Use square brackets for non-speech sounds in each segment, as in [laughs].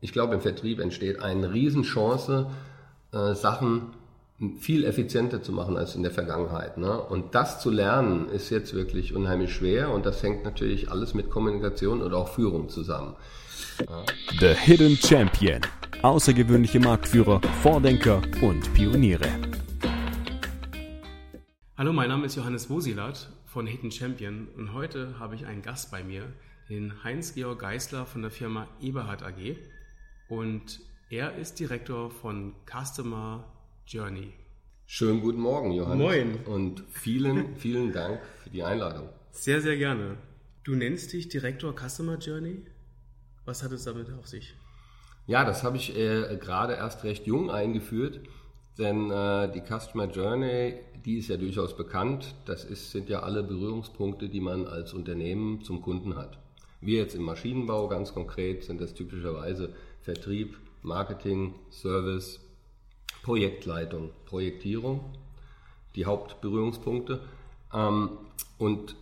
ich glaube, im Vertrieb entsteht eine Riesenchance, äh, Sachen viel effizienter zu machen als in der Vergangenheit. Ne? Und das zu lernen ist jetzt wirklich unheimlich schwer und das hängt natürlich alles mit Kommunikation oder auch Führung zusammen. Ja. The Hidden Champion. Außergewöhnliche Marktführer, Vordenker und Pioniere. Hallo, mein Name ist Johannes Wosilat von Hidden Champion und heute habe ich einen Gast bei mir, den Heinz-Georg Geisler von der Firma Eberhard AG. Und er ist Direktor von Customer Journey. Schönen guten Morgen, Johannes. Moin. Und vielen, vielen Dank für die Einladung. Sehr, sehr gerne. Du nennst dich Direktor Customer Journey. Was hat es damit auf sich? Ja, das habe ich äh, gerade erst recht jung eingeführt, denn äh, die Customer Journey, die ist ja durchaus bekannt. Das ist, sind ja alle Berührungspunkte, die man als Unternehmen zum Kunden hat. Wir jetzt im Maschinenbau ganz konkret sind das typischerweise Vertrieb, Marketing, Service, Projektleitung, Projektierung, die Hauptberührungspunkte. Ähm, und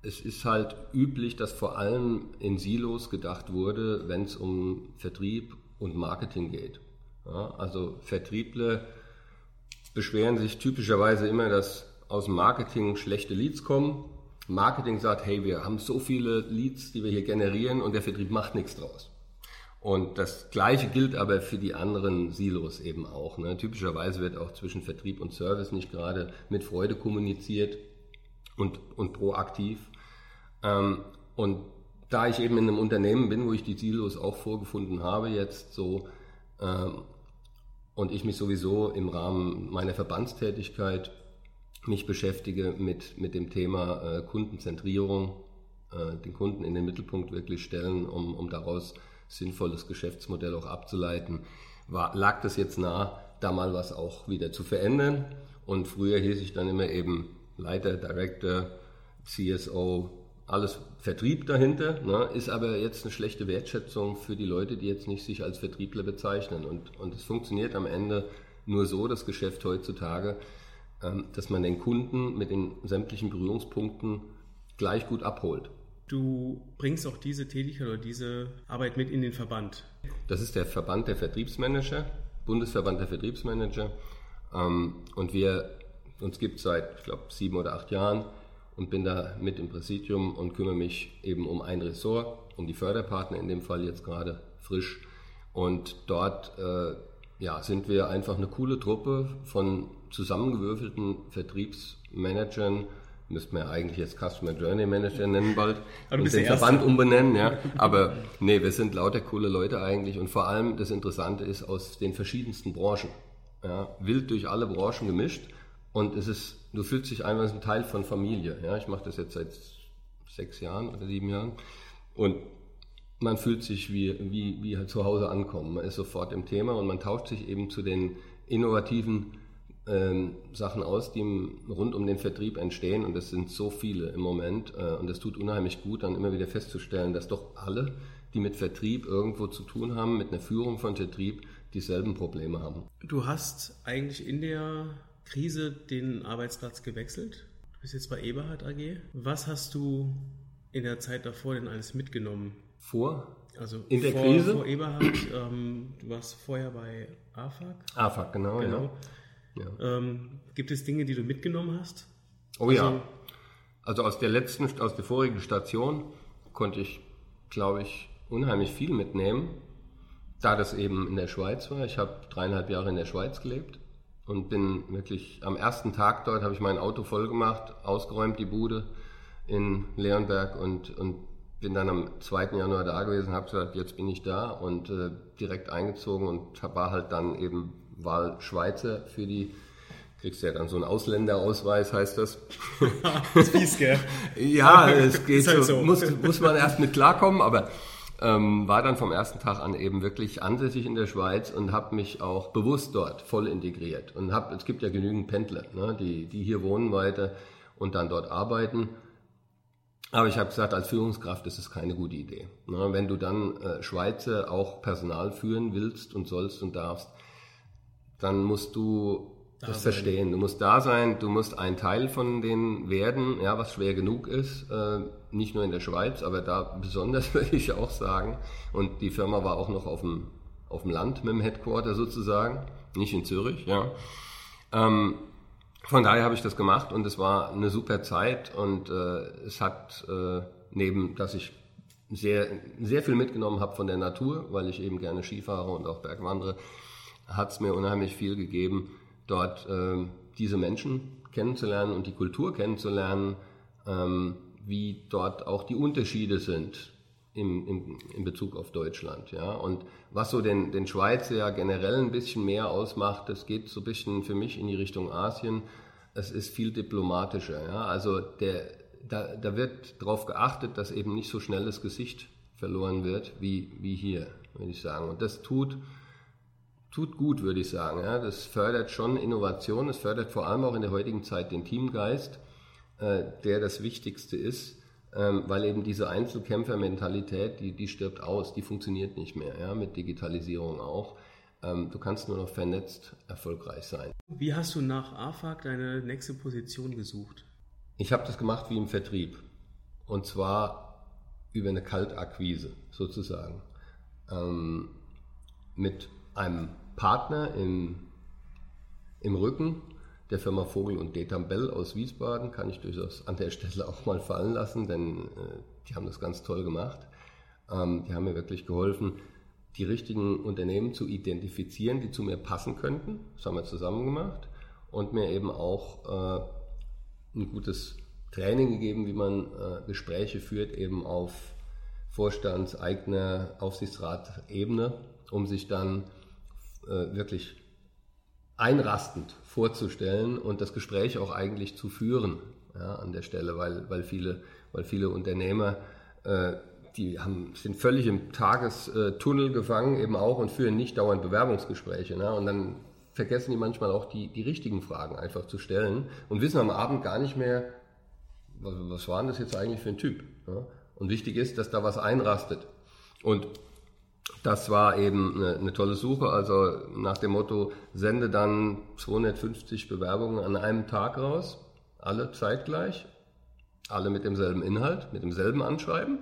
es ist halt üblich, dass vor allem in Silos gedacht wurde, wenn es um Vertrieb und Marketing geht. Also Vertriebler beschweren sich typischerweise immer, dass aus Marketing schlechte Leads kommen. Marketing sagt, hey, wir haben so viele Leads, die wir hier generieren und der Vertrieb macht nichts draus. Und das Gleiche gilt aber für die anderen Silos eben auch. Ne? Typischerweise wird auch zwischen Vertrieb und Service nicht gerade mit Freude kommuniziert und, und proaktiv. Ähm, und da ich eben in einem Unternehmen bin, wo ich die Silos auch vorgefunden habe, jetzt so, ähm, und ich mich sowieso im Rahmen meiner Verbandstätigkeit mich beschäftige mit, mit dem Thema äh, Kundenzentrierung, äh, den Kunden in den Mittelpunkt wirklich stellen, um, um daraus sinnvolles Geschäftsmodell auch abzuleiten, war, lag das jetzt nah, da mal was auch wieder zu verändern. Und früher hieß ich dann immer eben Leiter, Director, CSO, alles Vertrieb dahinter, ne, ist aber jetzt eine schlechte Wertschätzung für die Leute, die jetzt nicht sich als Vertriebler bezeichnen. Und, und es funktioniert am Ende nur so, das Geschäft heutzutage, ähm, dass man den Kunden mit den sämtlichen Berührungspunkten gleich gut abholt. Du bringst auch diese Tätigkeit oder diese Arbeit mit in den Verband. Das ist der Verband der Vertriebsmanager, Bundesverband der Vertriebsmanager. Ähm, und wir, uns gibt es seit, ich glaube, sieben oder acht Jahren und bin da mit im Präsidium und kümmere mich eben um ein Ressort, um die Förderpartner in dem Fall jetzt gerade frisch. Und dort äh, ja, sind wir einfach eine coole Truppe von zusammengewürfelten Vertriebsmanagern, müsste man ja eigentlich jetzt Customer Journey Manager nennen bald [laughs] und den Verband umbenennen, ja. Aber nee, wir sind lauter coole Leute eigentlich und vor allem das Interessante ist aus den verschiedensten Branchen. Ja, wild durch alle Branchen gemischt und es ist, du fühlst dich einfach als ein Teil von Familie. Ja, ich mache das jetzt seit sechs Jahren oder sieben Jahren und man fühlt sich wie, wie, wie halt zu Hause ankommen. Man ist sofort im Thema und man tauscht sich eben zu den innovativen ähm, Sachen aus, die rund um den Vertrieb entstehen und das sind so viele im Moment äh, und es tut unheimlich gut, dann immer wieder festzustellen, dass doch alle, die mit Vertrieb irgendwo zu tun haben, mit einer Führung von Vertrieb, dieselben Probleme haben. Du hast eigentlich in der Krise den Arbeitsplatz gewechselt. Du bist jetzt bei Eberhard AG. Was hast du in der Zeit davor denn alles mitgenommen? Vor? Also in der vor, Krise? Vor Eberhard, ähm, du warst vorher bei AFAG. AFAG, genau. genau. Ja. Ja. Ähm, gibt es Dinge, die du mitgenommen hast? Oh also, ja. Also aus der letzten, aus der vorigen Station konnte ich, glaube ich, unheimlich viel mitnehmen, da das eben in der Schweiz war. Ich habe dreieinhalb Jahre in der Schweiz gelebt und bin wirklich am ersten Tag dort, habe ich mein Auto voll gemacht, ausgeräumt die Bude in Leonberg und, und bin dann am 2. Januar da gewesen, habe gesagt, jetzt bin ich da und äh, direkt eingezogen und war halt dann eben Wahl Schweizer für die kriegst ja dann so einen Ausländerausweis, heißt das. das [laughs] ist fies, gell? ja, es [laughs] geht halt so. Muss, muss man erst mit klarkommen, aber ähm, war dann vom ersten Tag an eben wirklich ansässig in der Schweiz und habe mich auch bewusst dort voll integriert. Und hab, es gibt ja genügend Pendler, ne, die, die hier wohnen weiter und dann dort arbeiten. Aber ich habe gesagt, als Führungskraft ist es keine gute Idee. Ne, wenn du dann äh, Schweizer auch Personal führen willst und sollst und darfst, dann musst du das sein. verstehen. Du musst da sein, du musst ein Teil von denen werden, ja, was schwer genug ist, äh, nicht nur in der Schweiz, aber da besonders [laughs] würde ich auch sagen. Und die Firma war auch noch auf dem, auf dem Land mit dem Headquarter sozusagen, nicht in Zürich, ja. Ähm, von daher habe ich das gemacht und es war eine super Zeit und äh, es hat äh, neben, dass ich sehr, sehr viel mitgenommen habe von der Natur, weil ich eben gerne Skifahre und auch Bergwandere, hat es mir unheimlich viel gegeben, dort äh, diese Menschen kennenzulernen und die Kultur kennenzulernen, ähm, wie dort auch die Unterschiede sind im, im, in Bezug auf Deutschland. Ja? Und was so den, den Schweizer ja generell ein bisschen mehr ausmacht, das geht so ein bisschen für mich in die Richtung Asien. Es ist viel diplomatischer. Ja? Also der, da, da wird darauf geachtet, dass eben nicht so schnell das Gesicht verloren wird wie, wie hier, würde ich sagen. Und das tut tut gut, würde ich sagen. Ja. Das fördert schon Innovation, es fördert vor allem auch in der heutigen Zeit den Teamgeist, äh, der das Wichtigste ist, ähm, weil eben diese Einzelkämpfermentalität, die, die stirbt aus, die funktioniert nicht mehr, ja, mit Digitalisierung auch. Ähm, du kannst nur noch vernetzt erfolgreich sein. Wie hast du nach AFAG deine nächste Position gesucht? Ich habe das gemacht wie im Vertrieb. Und zwar über eine Kaltakquise sozusagen. Ähm, mit einem Partner in, im Rücken der Firma Vogel und Detam Bell aus Wiesbaden, kann ich durchaus an der Stelle auch mal fallen lassen, denn äh, die haben das ganz toll gemacht. Ähm, die haben mir wirklich geholfen, die richtigen Unternehmen zu identifizieren, die zu mir passen könnten. Das haben wir zusammen gemacht und mir eben auch äh, ein gutes Training gegeben, wie man äh, Gespräche führt, eben auf Vorstands-, eigener Aufsichtsrat-Ebene, um sich dann äh, wirklich einrastend vorzustellen und das Gespräch auch eigentlich zu führen ja, an der Stelle, weil, weil, viele, weil viele Unternehmer, äh, die haben, sind völlig im Tagestunnel gefangen eben auch und führen nicht dauernd Bewerbungsgespräche. Ne? Und dann vergessen die manchmal auch die, die richtigen Fragen einfach zu stellen und wissen am Abend gar nicht mehr, was, was war denn das jetzt eigentlich für ein Typ. Ja? Und wichtig ist, dass da was einrastet. Und das war eben eine, eine, tolle Suche. Also nach dem Motto, sende dann 250 Bewerbungen an einem Tag raus, alle zeitgleich, alle mit demselben Inhalt, mit demselben Anschreiben,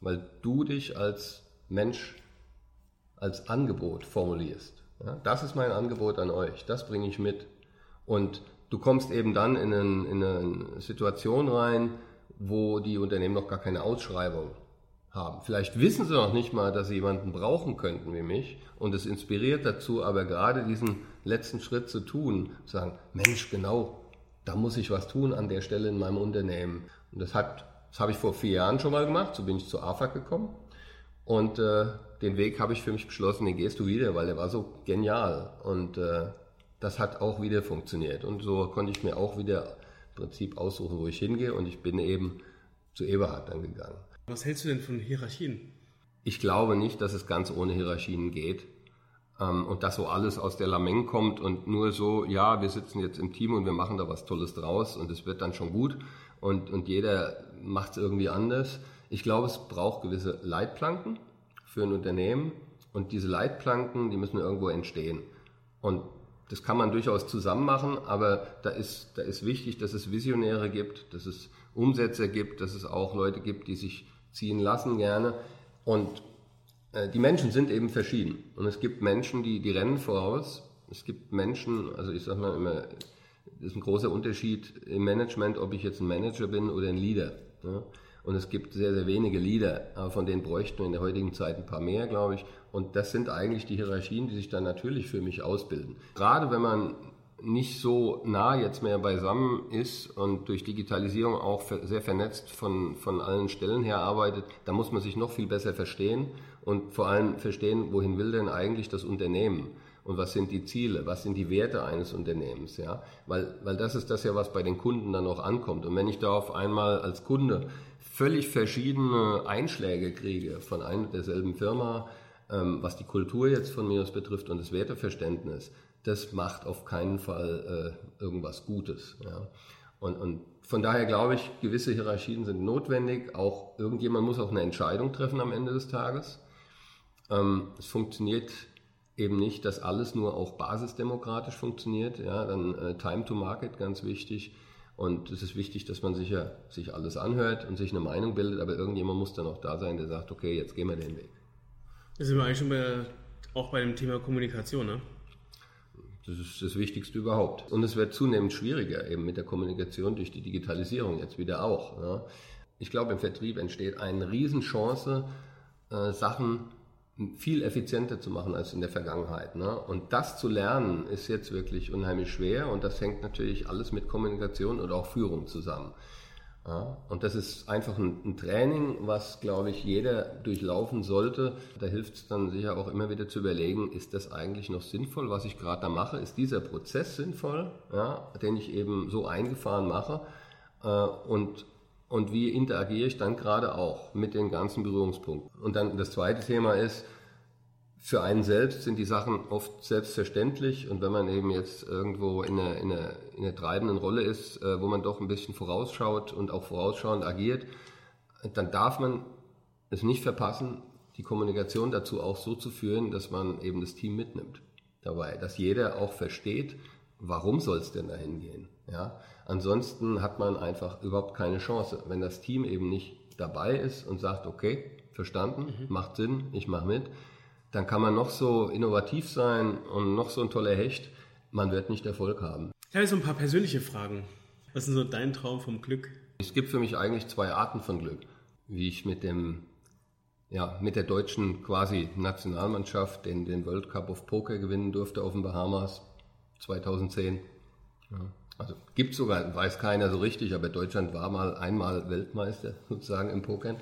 weil du dich als Mensch als Angebot formulierst. Ja, das ist mein Angebot an euch, das bringe ich mit. Und du kommst eben dann in, einen, in eine Situation rein, wo die Unternehmen noch gar keine Ausschreibung haben. Vielleicht wissen sie noch nicht mal, dass sie jemanden brauchen könnten wie mich und es inspiriert dazu, aber gerade diesen letzten Schritt zu tun, zu sagen, Mensch, genau, da muss ich was tun an der Stelle in meinem Unternehmen. Und das hat, das habe ich vor vier Jahren schon mal gemacht, so bin ich zu AFAC gekommen und äh, den Weg habe ich für mich beschlossen, den gehst du wieder, weil der war so genial und äh, das hat auch wieder funktioniert und so konnte ich mir auch wieder im Prinzip aussuchen, wo ich hingehe und ich bin eben zu Eberhard dann gegangen. Was hältst du denn von Hierarchien? Ich glaube nicht, dass es ganz ohne Hierarchien geht ähm, und dass so alles aus der Lameng kommt und nur so, ja, wir sitzen jetzt im Team und wir machen da was Tolles draus und es wird dann schon gut und, und jeder macht es irgendwie anders. Ich glaube, es braucht gewisse Leitplanken für ein Unternehmen und diese Leitplanken, die müssen irgendwo entstehen. Und das kann man durchaus zusammen machen, aber da ist, da ist wichtig, dass es Visionäre gibt, dass es Umsetzer gibt, dass es auch Leute gibt, die sich ziehen lassen gerne. Und äh, die Menschen sind eben verschieden. Und es gibt Menschen, die, die rennen voraus. Es gibt Menschen, also ich sage mal immer, das ist ein großer Unterschied im Management, ob ich jetzt ein Manager bin oder ein Leader. Ja? Und es gibt sehr, sehr wenige Leader, aber von denen bräuchten wir in der heutigen Zeit ein paar mehr, glaube ich. Und das sind eigentlich die Hierarchien, die sich dann natürlich für mich ausbilden. Gerade wenn man nicht so nah jetzt mehr beisammen ist und durch Digitalisierung auch sehr vernetzt von, von allen Stellen her arbeitet, da muss man sich noch viel besser verstehen und vor allem verstehen, wohin will denn eigentlich das Unternehmen und was sind die Ziele, was sind die Werte eines Unternehmens, ja, weil, weil das ist das ja, was bei den Kunden dann auch ankommt. Und wenn ich da auf einmal als Kunde völlig verschiedene Einschläge kriege von einer derselben Firma, ähm, was die Kultur jetzt von mir aus betrifft und das Werteverständnis, das macht auf keinen Fall äh, irgendwas Gutes. Ja. Und, und von daher glaube ich, gewisse Hierarchien sind notwendig. Auch irgendjemand muss auch eine Entscheidung treffen am Ende des Tages. Ähm, es funktioniert eben nicht, dass alles nur auch basisdemokratisch funktioniert. Ja, dann äh, Time to Market ganz wichtig. Und es ist wichtig, dass man sich ja sich alles anhört und sich eine Meinung bildet, aber irgendjemand muss dann auch da sein, der sagt, okay, jetzt gehen wir den Weg. Da sind wir eigentlich schon bei, auch bei dem Thema Kommunikation, ne? Das ist das Wichtigste überhaupt. Und es wird zunehmend schwieriger eben mit der Kommunikation durch die Digitalisierung jetzt wieder auch. Ja. Ich glaube, im Vertrieb entsteht eine Riesenchance, äh, Sachen viel effizienter zu machen als in der Vergangenheit. Ne? Und das zu lernen ist jetzt wirklich unheimlich schwer und das hängt natürlich alles mit Kommunikation und auch Führung zusammen. Ja? Und das ist einfach ein, ein, Training, was, glaube ich, jeder durchlaufen sollte. Da hilft es dann sicher auch immer wieder zu überlegen, ist das eigentlich noch sinnvoll, was ich gerade da mache? Ist dieser Prozess sinnvoll, ja? den ich eben so eingefahren mache? Äh, und und wie interagiere ich dann gerade auch mit den ganzen Berührungspunkten. Und dann das zweite Thema ist, für einen selbst sind die Sachen oft selbstverständlich und wenn man eben jetzt irgendwo in einer, in einer, in einer treibenden Rolle ist, äh, wo man doch ein bisschen vorausschaut und auch vorausschauend agiert, dann darf man es nicht verpassen, die Kommunikation dazu auch so zu führen, dass man eben das Team mitnimmt dabei, dass jeder auch versteht, warum soll es denn dahin gehen. Ja? Ansonsten hat man einfach überhaupt keine Chance. Wenn das Team eben nicht dabei ist und sagt, okay, verstanden, mhm. macht Sinn, ich mache mit, dann kann man noch so innovativ sein und noch so ein toller Hecht, man wird nicht Erfolg haben. Ich habe so ein paar persönliche Fragen. Was ist so dein Traum vom Glück? Es gibt für mich eigentlich zwei Arten von Glück. Wie ich mit dem ja, mit der deutschen quasi Nationalmannschaft den, den World Cup of Poker gewinnen durfte auf den Bahamas 2010. Ja. Also gibt sogar, weiß keiner so richtig, aber Deutschland war mal einmal Weltmeister [laughs] sozusagen im Pokern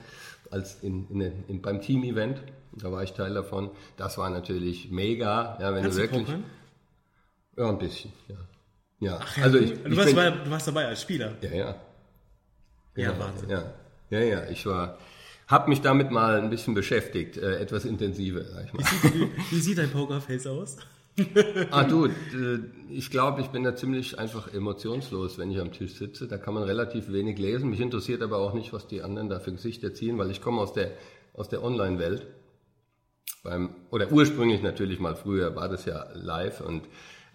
als in, in, in beim Team-Event. Da war ich Teil davon. Das war natürlich mega. Ja, wenn Kannst du wirklich. Pokern? Ja, ein bisschen. Ja. Ja. Ach, also ich, du, ich warst bin, bei, du warst dabei als Spieler. Ja, ja. Ja, ja Wahnsinn. Ja, ja, ja. Ich war, habe mich damit mal ein bisschen beschäftigt, äh, etwas intensiver. Sag ich mal. Wie, sieht, wie, [laughs] wie sieht dein Pokerface aus? Ah du, ich glaube, ich bin da ziemlich einfach emotionslos, wenn ich am Tisch sitze. Da kann man relativ wenig lesen. Mich interessiert aber auch nicht, was die anderen da für Gesichter ziehen, weil ich komme aus der, aus der Online-Welt. Oder ursprünglich natürlich mal früher war das ja live und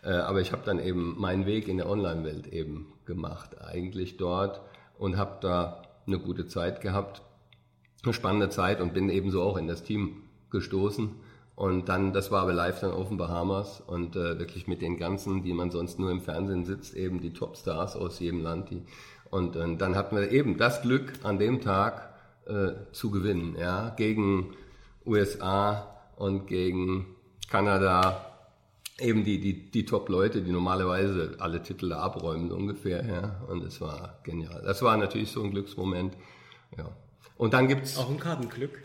äh, aber ich habe dann eben meinen Weg in der Online-Welt eben gemacht, eigentlich dort und habe da eine gute Zeit gehabt, eine spannende Zeit und bin ebenso auch in das Team gestoßen und dann, das war aber live dann auf den Bahamas und äh, wirklich mit den ganzen, die man sonst nur im Fernsehen sitzt, eben die Topstars aus jedem Land. Die, und, und dann hatten wir eben das Glück, an dem Tag äh, zu gewinnen, ja, gegen USA und gegen Kanada, eben die, die, die Top-Leute, die normalerweise alle Titel abräumen ungefähr, ja. Und es war genial. Das war natürlich so ein Glücksmoment, ja. Und dann gibt's auch ein Kartenglück.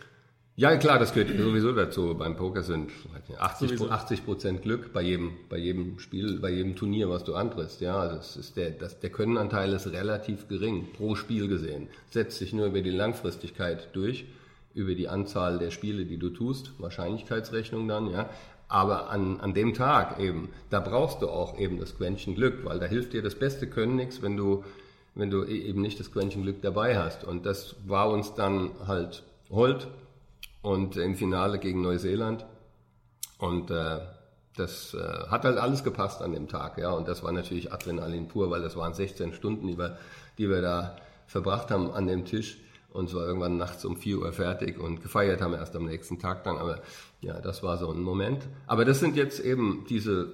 Ja, klar, das gehört sowieso dazu. Beim Poker sind 80, Prozent Glück bei jedem, bei jedem Spiel, bei jedem Turnier, was du antrittst. Ja, also es ist der, das, der Könnenanteil ist relativ gering pro Spiel gesehen. Setzt sich nur über die Langfristigkeit durch, über die Anzahl der Spiele, die du tust, Wahrscheinlichkeitsrechnung dann, ja. Aber an, an dem Tag eben, da brauchst du auch eben das Quäntchen Glück, weil da hilft dir das beste Können nichts, wenn du, wenn du e-, eben nicht das Quäntchen Glück dabei hast. Und das war uns dann halt hold und im Finale gegen Neuseeland. Und äh, das äh, hat halt alles gepasst an dem Tag, ja. Und das war natürlich Adrenalin pur, weil das waren 16 Stunden, die wir, die wir da verbracht haben an dem Tisch. Und es war irgendwann nachts um 4 Uhr fertig und gefeiert haben wir erst am nächsten Tag dann. Aber ja, das war so ein Moment. Aber das sind jetzt eben diese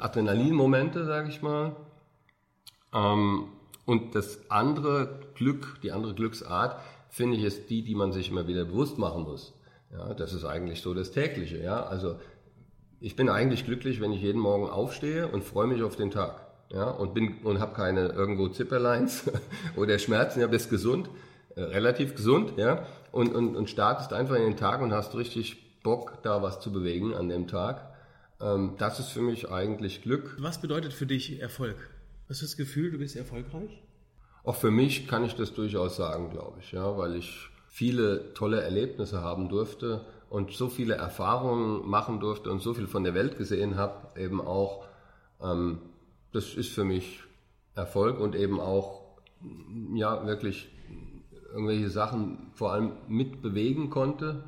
Adrenalin-Momente, sage ich mal. Ähm, und das andere Glück, die andere Glücksart, finde ich, ist die, die man sich immer wieder bewusst machen muss. Ja, das ist eigentlich so das tägliche. Ja, also ich bin eigentlich glücklich, wenn ich jeden Morgen aufstehe und freue mich auf den Tag. Ja, und bin und habe keine irgendwo Zipperleins [laughs] oder Schmerzen. Ja, bist gesund, äh, relativ gesund, ja, und, und, und startest einfach in den Tag und hast richtig Bock, da was zu bewegen an dem Tag. Ähm, das ist für mich eigentlich Glück. Was bedeutet für dich Erfolg? Hast du das Gefühl, du bist erfolgreich? Auch für mich kann ich das durchaus sagen, glaube ich, ja, weil ich viele tolle Erlebnisse haben durfte und so viele Erfahrungen machen durfte und so viel von der Welt gesehen habe, eben auch, ähm, das ist für mich Erfolg und eben auch, ja, wirklich irgendwelche Sachen vor allem mitbewegen konnte,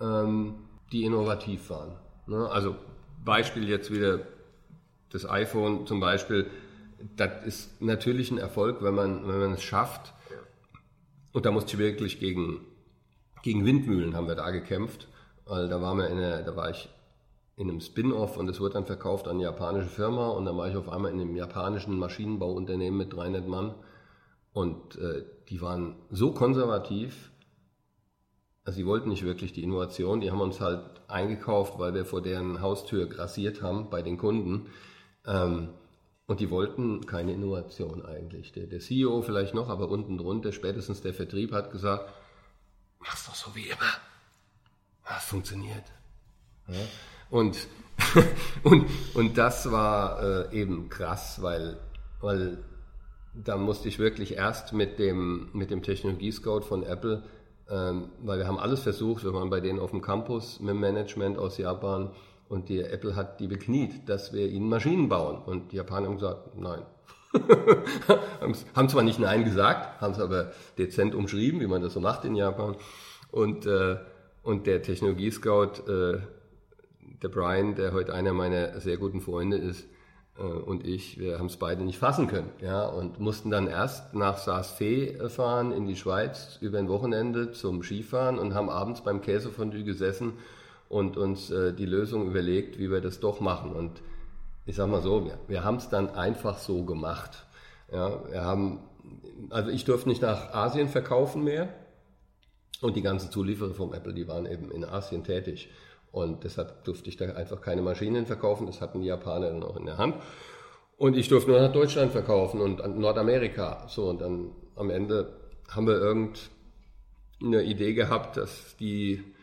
ähm, die innovativ waren. Ne? Also Beispiel jetzt wieder das iPhone zum Beispiel. Das ist natürlich ein Erfolg, wenn man, wenn man es schafft. Und da musste ich wirklich gegen, gegen Windmühlen haben wir da gekämpft. Weil da, waren wir in der, da war ich in einem Spin-off und es wurde dann verkauft an eine japanische Firma und dann war ich auf einmal in einem japanischen Maschinenbauunternehmen mit 300 Mann und äh, die waren so konservativ, also sie wollten nicht wirklich die Innovation, die haben uns halt eingekauft, weil wir vor deren Haustür grassiert haben bei den Kunden. Ähm, und die wollten keine Innovation eigentlich. Der, der, CEO vielleicht noch, aber unten drunter, spätestens der Vertrieb hat gesagt, mach's doch so wie immer. Das funktioniert. Ja? Und, [laughs] und, und das war äh, eben krass, weil, weil da musste ich wirklich erst mit dem, mit dem Technologie-Scout von Apple ähm, weil wir haben alles versucht, wir waren bei denen auf dem Campus mit dem Management aus Japan und die Apple hat die bekniet, dass wir ihnen Maschinen bauen. Und die Japaner haben gesagt, nein. [laughs] haben zwar nicht Nein gesagt, haben es aber dezent umschrieben, wie man das so macht in Japan. Und, äh, und der Technologie-Scout, äh, der Brian, der heute einer meiner sehr guten Freunde ist, äh, und ich, wir haben es beide nicht fassen können, ja, und mussten dann erst nach Saas-Fee fahren in die Schweiz über ein Wochenende zum Skifahren und haben abends beim Käsefondue gesessen und uns äh, die Lösung überlegt, wie wir das doch machen. Und ich sag mal so, wir, wir haben es dann einfach so gemacht. Ja, wir haben, also ich durfte nicht nach Asien verkaufen mehr und die ganzen Zulieferer vom Apple, die waren eben in Asien tätig. Und deshalb durfte ich da einfach keine Maschinen verkaufen. Das hatten die Japaner dann auch in der Hand. Und ich durfte nur nach Deutschland verkaufen und Nordamerika. So, und dann am Ende haben wir irgendeine Idee gehabt, dass die,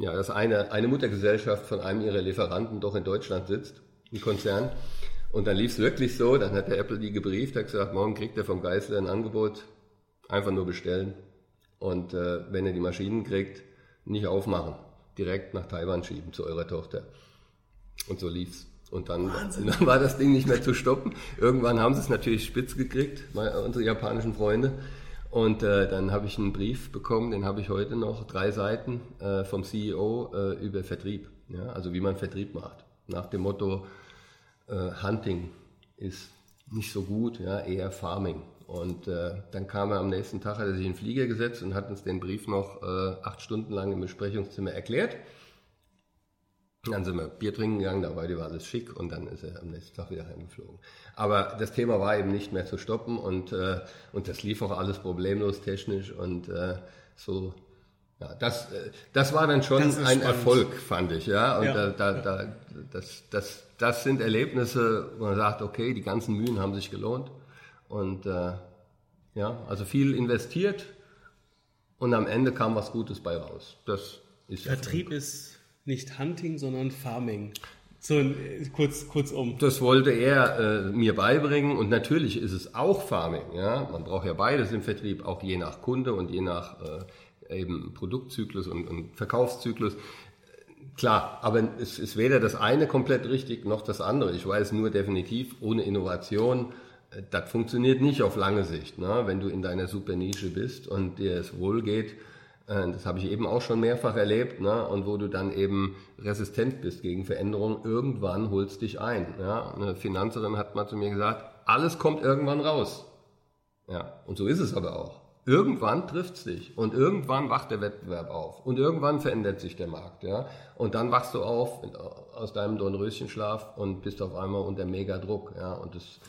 ja, dass eine, eine Muttergesellschaft von einem ihrer Lieferanten doch in Deutschland sitzt, ein Konzern. Und dann lief es wirklich so, dann hat der Apple die gebrieft, hat gesagt, morgen kriegt er vom Geisler ein Angebot, einfach nur bestellen. Und äh, wenn er die Maschinen kriegt, nicht aufmachen direkt nach Taiwan schieben zu eurer Tochter. Und so lief's. Und dann, dann, [laughs] war das Ding nicht mehr zu stoppen. Irgendwann haben sie es natürlich spitz gekriegt, unsere japanischen Freunde. Und äh, dann habe ich einen Brief bekommen, den habe ich heute noch, drei Seiten äh, vom CEO äh, über Vertrieb. Ja? Also wie man Vertrieb macht. Nach dem Motto, äh, Hunting ist nicht so gut, ja? eher Farming. Und äh, dann kam er am nächsten Tag, hat er sich in den Flieger gesetzt und hat uns den Brief noch äh, acht Stunden lang im Besprechungszimmer erklärt. Dann sind wir Bier trinken gegangen, dabei war alles schick und dann ist er am nächsten Tag wieder heimgeflogen. Aber das Thema war eben nicht mehr zu stoppen und, äh, und das lief auch alles problemlos technisch und äh, so. Ja, das, äh, das war dann schon ein spannend. Erfolg, fand ich. Ja, und ja. Da, da, da, das, das, das sind Erlebnisse, wo man sagt, okay, die ganzen Mühen haben sich gelohnt. Und äh, ja, also viel investiert und am Ende kam was Gutes bei raus. Das ist Vertrieb ist nicht Hunting, sondern Farming. So äh, kurz, kurzum. Das wollte er äh, mir beibringen und natürlich ist es auch Farming. Ja? Man braucht ja beides im Vertrieb, auch je nach Kunde und je nach äh, eben Produktzyklus und, und Verkaufszyklus. Klar, aber es ist weder das eine komplett richtig noch das andere. Ich weiß nur definitiv, ohne Innovation das funktioniert nicht auf lange Sicht. Ne? Wenn du in deiner super Nische bist und dir es wohl geht, äh, das habe ich eben auch schon mehrfach erlebt, ne? und wo du dann eben resistent bist gegen Veränderungen, irgendwann holst dich ein. Ja? Eine Finanzerin hat mal zu mir gesagt, alles kommt irgendwann raus. Ja, und so ist es aber auch. Irgendwann trifft es dich und irgendwann wacht der Wettbewerb auf und irgendwann verändert sich der Markt. Ja? Und dann wachst du auf aus deinem Dornröschenschlaf und bist auf einmal unter Megadruck. Ja? Und das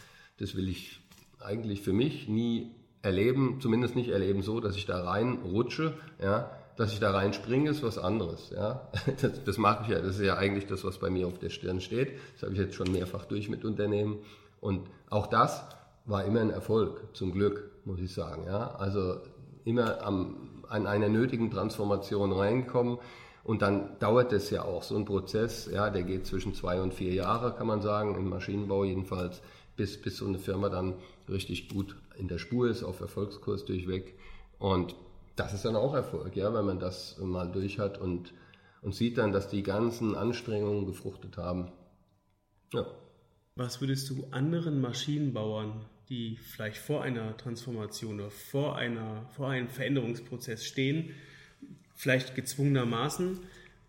das will ich eigentlich für mich nie erleben, zumindest nicht erleben so, dass ich da reinrutsche, ja, dass ich da reinspringe, ist was anderes, ja. [laughs] Das, das mache ich ja, das ist ja eigentlich das, was bei mir auf der Stirn steht. Das habe ich jetzt schon mehrfach durch mit Unternehmen und auch das war immer ein Erfolg, zum Glück, muss ich sagen, ja. Also immer am, an einer nötigen Transformation reinkommen und dann dauert es ja auch so ein Prozess, ja, der geht zwischen zwei und vier Jahre, kann man sagen, im Maschinenbau jedenfalls bis, bis so eine Firma dann richtig gut in der Spur ist, auf Erfolgskurs durchweg. Und das ist dann auch Erfolg, ja, wenn man das mal durch hat und, und sieht dann, dass die ganzen Anstrengungen gefruchtet haben. Ja. Was würdest du anderen Maschinenbauern, die vielleicht vor einer Transformation oder vor, einer, vor einem Veränderungsprozess stehen, vielleicht gezwungenermaßen,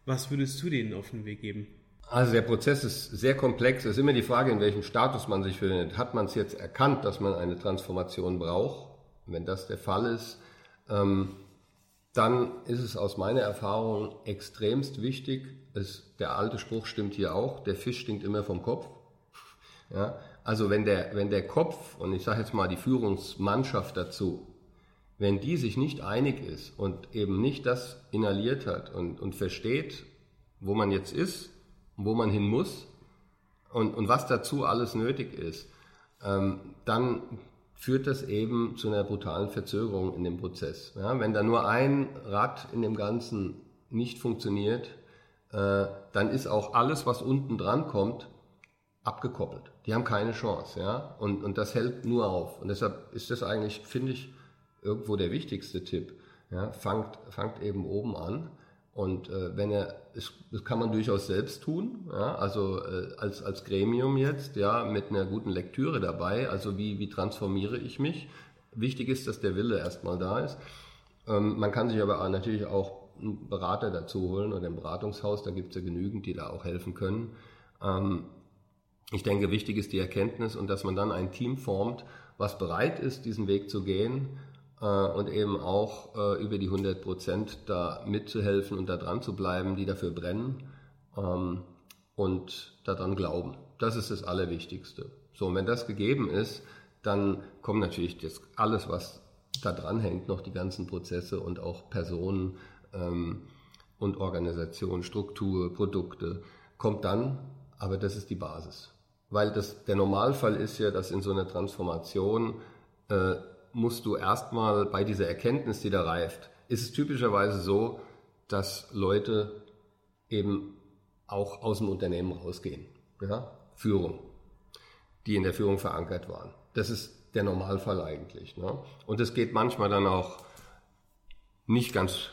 Was würdest du denen auf den Weg geben? Also der Prozess ist sehr komplex. Es ist immer die Frage, in welchem Status man sich befindet. Hat man es jetzt erkannt, dass man eine Transformation braucht? Wenn das der Fall ist, ähm, dann ist es aus meiner Erfahrung extremst wichtig. Es, der alte Spruch stimmt hier auch, der Fisch stinkt immer vom Kopf. [laughs] Ja, also wenn der, wenn der Kopf und ich sage jetzt mal die Führungsmannschaft dazu, wenn die sich nicht einig ist und eben nicht das inhaliert hat und, und versteht, wo man jetzt ist, wo man hin muss und, und was dazu alles nötig ist, ähm, dann führt das eben zu einer brutalen Verzögerung in dem Prozess. Ja, wenn da nur ein Rad in dem Ganzen nicht funktioniert, äh, dann ist auch alles, was unten dran kommt, abgekoppelt. Die haben keine Chance, ja. Und, und das hält nur auf. Und deshalb ist das eigentlich, finde ich, irgendwo der wichtigste Tipp. Ja, fangt, fangt eben oben an. Und äh, wenn er, das, das kann man durchaus selbst tun, ja, also äh, als, als Gremium jetzt, ja, mit einer guten Lektüre dabei, also wie, wie transformiere ich mich. Wichtig ist, dass der Wille erstmal da ist. Ähm, man kann sich aber natürlich auch einen Berater dazu holen oder ein Beratungshaus, da gibt es ja genügend, die da auch helfen können. Ähm, ich denke, wichtig ist die Erkenntnis und dass man dann ein Team formt, was bereit ist, diesen Weg zu gehen und eben auch äh, über die 100 Prozent da mitzuhelfen und da dran zu bleiben, die dafür brennen ähm, und daran glauben. Das ist das Allerwichtigste. So, und wenn das gegeben ist, dann kommt natürlich das, alles, was da dran hängt, noch die ganzen Prozesse und auch Personen ähm, und Organisation, Struktur, Produkte, kommt dann, aber das ist die Basis weil das, der Normalfall ist ja, dass in so einer Transformation äh, musst du erstmal bei dieser Erkenntnis, die da reift, ist es typischerweise so, dass Leute eben auch aus dem Unternehmen rausgehen. Ja? Führung, die in der Führung verankert waren. Das ist der Normalfall eigentlich. Ne? Und es geht manchmal dann auch nicht ganz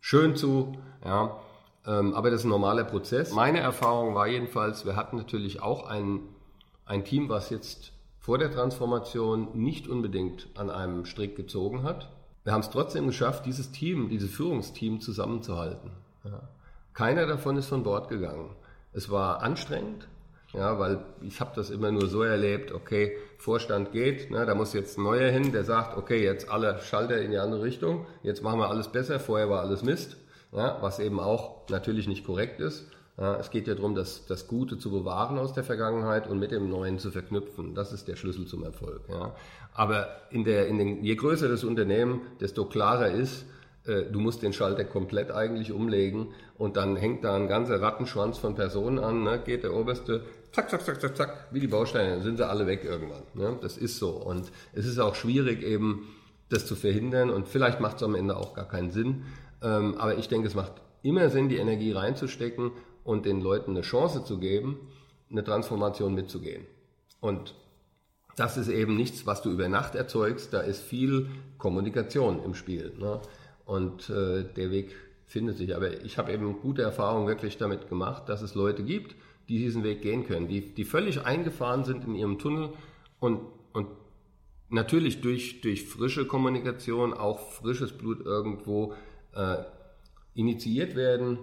schön zu. Ja? Ähm, aber das ist ein normaler Prozess. Meine Erfahrung war jedenfalls, wir hatten natürlich auch ein, ein Team, was jetzt vor der Transformation nicht unbedingt an einem Strick gezogen hat. Wir haben es trotzdem geschafft, dieses Team, dieses Führungsteam zusammenzuhalten. Ja. Keiner davon ist von Bord gegangen. Es war anstrengend, ja, weil ich habe das immer nur so erlebt, okay, Vorstand geht, ne, da muss jetzt ein neuer hin, der sagt, okay, jetzt alle Schalter in die andere Richtung, jetzt machen wir alles besser, vorher war alles Mist ja, was eben auch natürlich nicht korrekt ist. Es geht ja darum, das, das Gute zu bewahren aus der Vergangenheit und mit dem Neuen zu verknüpfen. Das ist der Schlüssel zum Erfolg. Ja. Aber in der, in den, je größer das Unternehmen, desto klarer ist, äh, du musst den Schalter komplett eigentlich umlegen und dann hängt da ein ganzer Rattenschwanz von Personen an, ne, geht der Oberste, zack, zack, zack, zack, zack, wie die Bausteine, dann sind sie alle weg irgendwann. Ne. Das ist so. Und es ist auch schwierig eben, das zu verhindern und vielleicht macht es am Ende auch gar keinen Sinn. Ähm, aber ich denke, es macht immer Sinn, die Energie reinzustecken und den Leuten eine Chance zu geben, eine Transformation mitzugehen. Und das ist eben nichts, was du über Nacht erzeugst, da ist viel Kommunikation im Spiel. Ne? Und äh, der Weg findet sich. Aber ich habe eben gute Erfahrungen wirklich damit gemacht, dass es Leute gibt, die diesen Weg gehen können, die, die völlig eingefahren sind in ihrem Tunnel und, und natürlich durch, durch frische Kommunikation, auch frisches Blut irgendwo äh, initiiert werden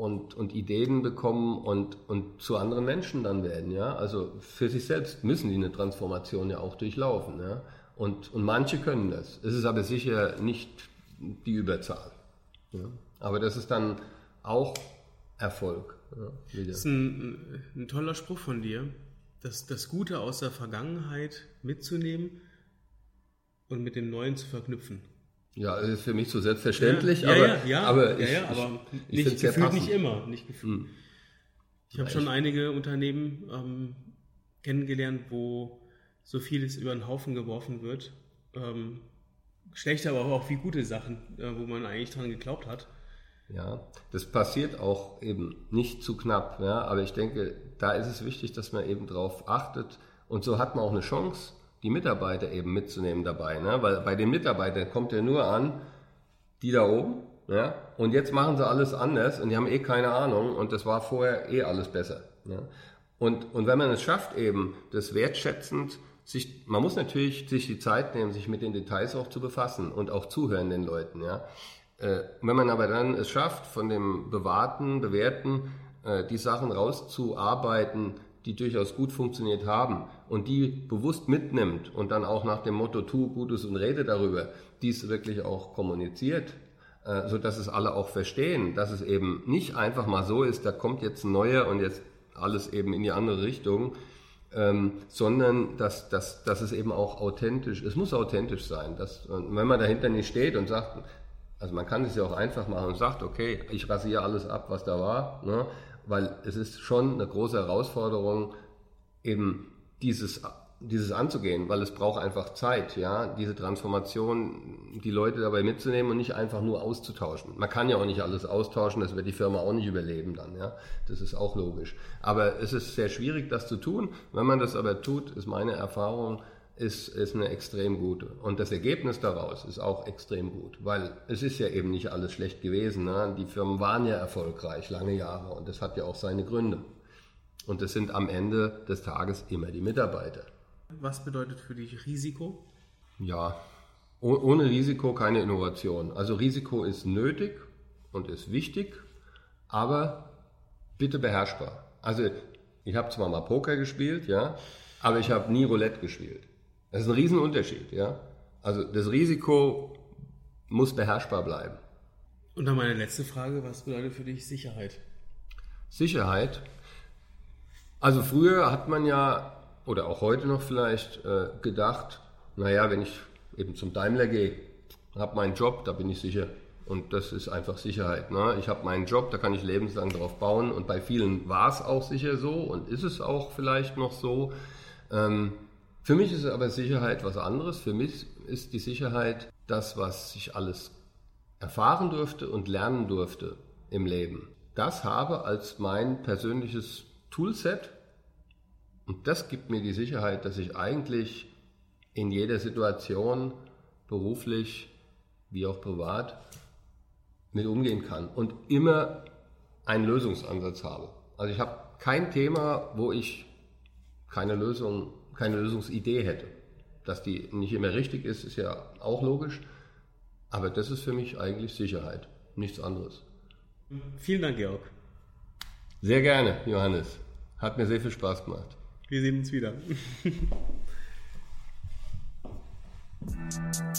und, und Ideen bekommen und, und zu anderen Menschen dann werden. Ja? Also für sich selbst müssen die eine Transformation ja auch durchlaufen. Ja? Und, und manche können das. Es ist aber sicher nicht die Überzahl. Ja? Aber das ist dann auch Erfolg. Ja, das ist ein, ein toller Spruch von dir, das, das Gute aus der Vergangenheit mitzunehmen und mit dem Neuen zu verknüpfen. Ja, ist für mich so selbstverständlich, ja, aber, ja, ja, aber, ich, ja, aber ich, nicht, gefühlt nicht immer. Nicht gefühlt. Hm. Ich habe schon einige Unternehmen ähm, kennengelernt, wo so vieles über den Haufen geworfen wird. Ähm, schlechte, aber auch wie gute Sachen, äh, wo man eigentlich dran geglaubt hat. Ja, das passiert auch eben nicht zu knapp, ja, aber ich denke, da ist es wichtig, dass man eben drauf achtet und so hat man auch eine Chance, die Mitarbeiter eben mitzunehmen dabei. Ne? Weil bei den Mitarbeitern kommt ja nur an, die da oben, ja? und jetzt machen sie alles anders und die haben eh keine Ahnung und das war vorher eh alles besser. Ne? Und, und wenn man es schafft, eben das wertschätzend, sich, man muss natürlich sich die Zeit nehmen, sich mit den Details auch zu befassen und auch zuhören den Leuten. Ja? Äh, wenn man aber dann es schafft, von dem Bewahrten, Bewährten äh, die Sachen rauszuarbeiten, die durchaus gut funktioniert haben und die bewusst mitnimmt und dann auch nach dem Motto tu Gutes und rede darüber, dies wirklich auch kommuniziert, äh, so dass es alle auch verstehen, dass es eben nicht einfach mal so ist, da kommt jetzt ein neuer und jetzt alles eben in die andere Richtung, ähm, sondern dass, dass, dass es eben auch authentisch, es muss authentisch sein. Dass, wenn man dahinter nicht steht und sagt, also man kann es ja auch einfach machen und sagt, okay, ich rasiere alles ab, was da war, ne? Weil es ist schon eine große Herausforderung, eben dieses, dieses anzugehen, weil es braucht einfach Zeit, ja, diese Transformation, die Leute dabei mitzunehmen und nicht einfach nur auszutauschen. Man kann ja auch nicht alles austauschen, das wird die Firma auch nicht überleben dann, ja, das ist auch logisch. Aber es ist sehr schwierig, das zu tun. Wenn man das aber tut, ist meine Erfahrung, ist, ist eine extrem gute. Und das Ergebnis daraus ist auch extrem gut, weil es ist ja eben nicht alles schlecht gewesen. Ne? Die Firmen waren ja erfolgreich lange Jahre und das hat ja auch seine Gründe. Und das sind am Ende des Tages immer die Mitarbeiter. Was bedeutet für dich Risiko? Ja, ohne Risiko keine Innovation. Also Risiko ist nötig und ist wichtig, aber bitte beherrschbar. Also ich habe zwar mal Poker gespielt, ja, aber ich habe nie Roulette gespielt. Das ist ein Riesenunterschied, ja. Also das Risiko muss beherrschbar bleiben. Und dann meine letzte Frage, was bedeutet für dich Sicherheit? Sicherheit. Also früher hat man ja, oder auch heute noch vielleicht, äh, gedacht, naja, wenn ich eben zum Daimler gehe, habe meinen Job, da bin ich sicher. Und das ist einfach Sicherheit. Ne? Ich habe meinen Job, da kann ich lebenslang drauf bauen. Und bei vielen war es auch sicher so und ist es auch vielleicht noch so. Ähm, für mich ist aber Sicherheit was anderes. Für mich ist die Sicherheit das, was ich alles erfahren durfte und lernen durfte im Leben. Das habe als mein persönliches Toolset und das gibt mir die Sicherheit, dass ich eigentlich in jeder Situation, beruflich wie auch privat, mit umgehen kann und immer einen Lösungsansatz habe. Also ich habe kein Thema, wo ich keine Lösung keine Lösungsidee hätte. Dass die nicht immer richtig ist, ist ja auch logisch. Aber das ist für mich eigentlich Sicherheit, nichts anderes. Vielen Dank, Georg. Sehr gerne, Johannes. Hat mir sehr viel Spaß gemacht. Wir sehen uns wieder. [laughs]